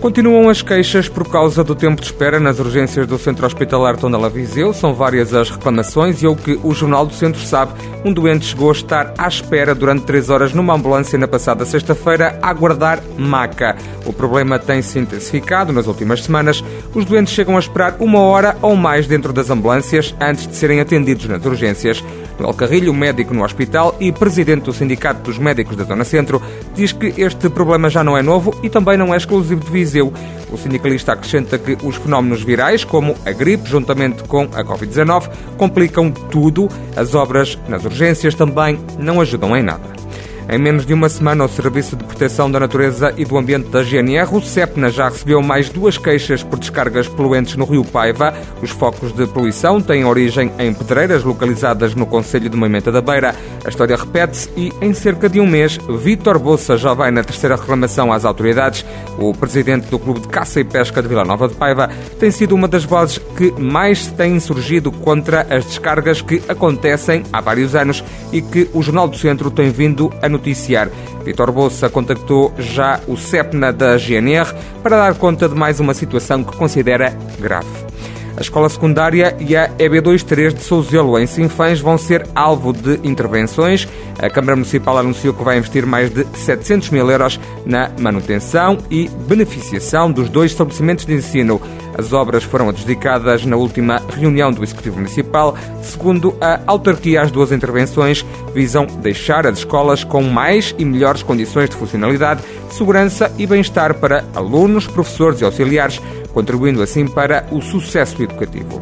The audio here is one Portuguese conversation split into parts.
Continuam as queixas por causa do tempo de espera nas urgências do Centro Hospitalar Tondela Viseu. São várias as reclamações e o que o Jornal do Centro sabe, um doente chegou a estar à espera durante três horas numa ambulância na passada sexta-feira a aguardar maca. O problema tem se intensificado nas últimas semanas. Os doentes chegam a esperar uma hora ou mais dentro das ambulâncias antes de serem atendidos nas urgências. Noel Carrilho, médico no hospital e presidente do Sindicato dos Médicos da Zona Centro, diz que este problema já não é novo e também não é exclusivo de Viseu. O sindicalista acrescenta que os fenómenos virais, como a gripe, juntamente com a Covid-19, complicam tudo. As obras nas urgências também não ajudam em nada. Em menos de uma semana, o Serviço de Proteção da Natureza e do Ambiente da GNR, o CEPNA, já recebeu mais duas queixas por descargas poluentes no Rio Paiva. Os focos de poluição têm origem em pedreiras localizadas no Conselho de Moimenta da Beira. A história repete-se e, em cerca de um mês, Vítor Bolsa já vai na terceira reclamação às autoridades. O presidente do Clube de Caça e Pesca de Vila Nova de Paiva tem sido uma das vozes que mais se tem insurgido contra as descargas que acontecem há vários anos e que o Jornal do Centro tem vindo a noticiar. Vitor Bolsa contactou já o CEPNA da GNR para dar conta de mais uma situação que considera grave. A escola secundária e a EB23 de Souzelo, em Sinfãs, vão ser alvo de intervenções. A Câmara Municipal anunciou que vai investir mais de 700 mil euros na manutenção e beneficiação dos dois estabelecimentos de ensino. As obras foram adjudicadas na última reunião do Executivo Municipal. Segundo a autarquia, as duas intervenções visam deixar as escolas com mais e melhores condições de funcionalidade, segurança e bem-estar para alunos, professores e auxiliares contribuindo assim para o sucesso educativo.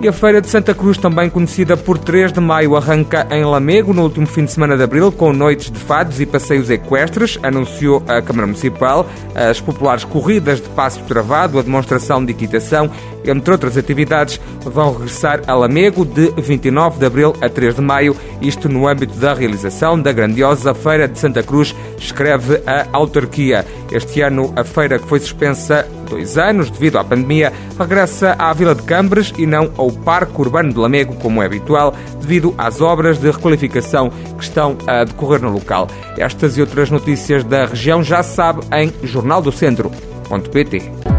E a Feira de Santa Cruz, também conhecida por 3 de maio, arranca em Lamego no último fim de semana de abril, com noites de fados e passeios equestres, anunciou a Câmara Municipal. As populares corridas de passo travado, a demonstração de equitação, entre outras atividades, vão regressar a Lamego de 29 de abril a 3 de maio, isto no âmbito da realização da grandiosa Feira de Santa Cruz, escreve a autarquia. Este ano, a feira que foi suspensa dois anos devido à pandemia, regressa à Vila de Cambres e não ao Parque Urbano de Lamego, como é habitual, devido às obras de requalificação que estão a decorrer no local. Estas e outras notícias da região já sabe em jornaldocentro.pt.